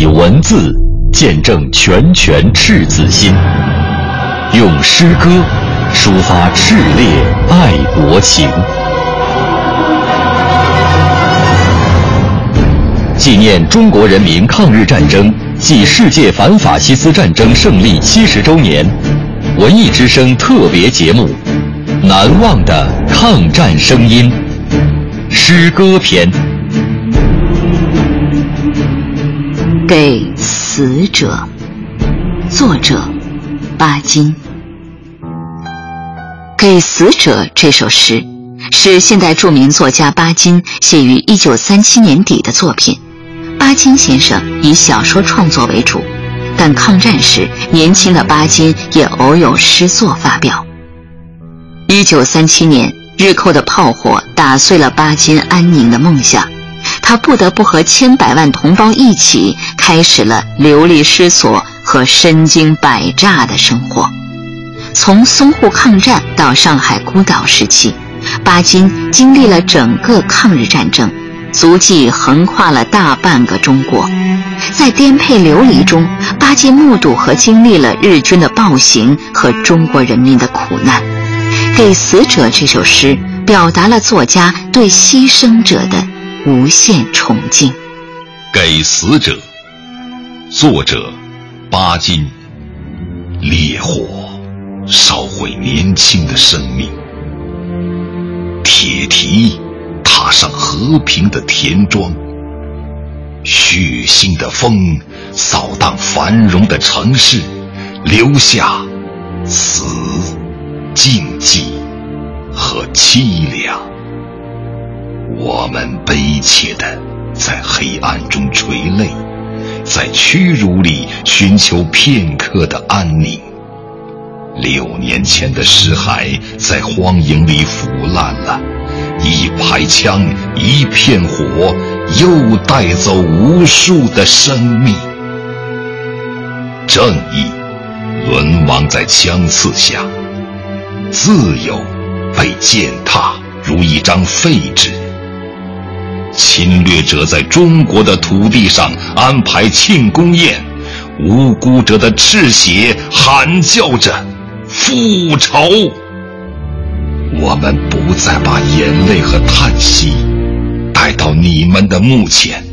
以文字见证拳拳赤子心，用诗歌抒发炽烈爱国情。纪念中国人民抗日战争暨世界反法西斯战争胜利七十周年，文艺之声特别节目《难忘的抗战声音》诗歌篇。给死者，作者巴金。给死者这首诗是现代著名作家巴金写于一九三七年底的作品。巴金先生以小说创作为主，但抗战时年轻的巴金也偶有诗作发表。一九三七年，日寇的炮火打碎了巴金安宁的梦想。他不得不和千百万同胞一起，开始了流离失所和身经百战的生活。从淞沪抗战到上海孤岛时期，巴金经历了整个抗日战争，足迹横跨了大半个中国。在颠沛流离中，巴金目睹和经历了日军的暴行和中国人民的苦难。《给死者》这首诗表达了作家对牺牲者的。无限崇敬。给死者，作者巴金。烈火烧毁年轻的生命，铁蹄踏上和平的田庄，血腥的风扫荡繁荣的城市，留下死、禁忌和凄凉。我们悲切的在黑暗中垂泪，在屈辱里寻求片刻的安宁。六年前的尸骸在荒野里腐烂了，一排枪，一片火，又带走无数的生命。正义沦亡在枪刺下，自由被践踏如一张废纸。侵略者在中国的土地上安排庆功宴，无辜者的赤血喊叫着复仇。我们不再把眼泪和叹息带到你们的墓前，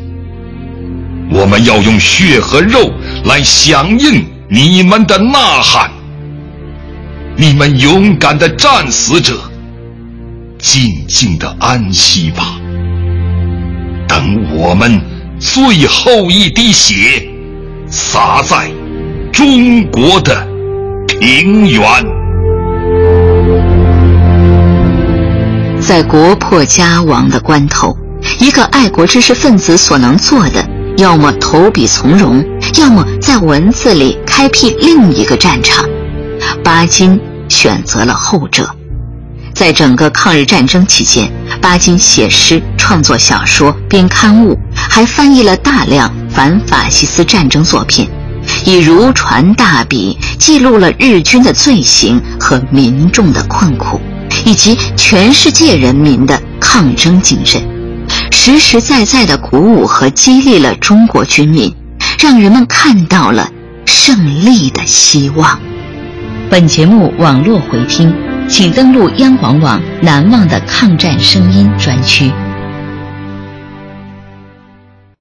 我们要用血和肉来响应你们的呐喊。你们勇敢的战死者，静静的安息吧。等我们最后一滴血洒在中国的平原，在国破家亡的关头，一个爱国知识分子所能做的，要么投笔从戎，要么在文字里开辟另一个战场。巴金选择了后者。在整个抗日战争期间，巴金写诗、创作小说、编刊物，还翻译了大量反法西斯战争作品，以如传大笔记录了日军的罪行和民众的困苦，以及全世界人民的抗争精神，实实在在的鼓舞和激励了中国军民，让人们看到了胜利的希望。本节目网络回听。请登录央广网“难忘的抗战声音”专区。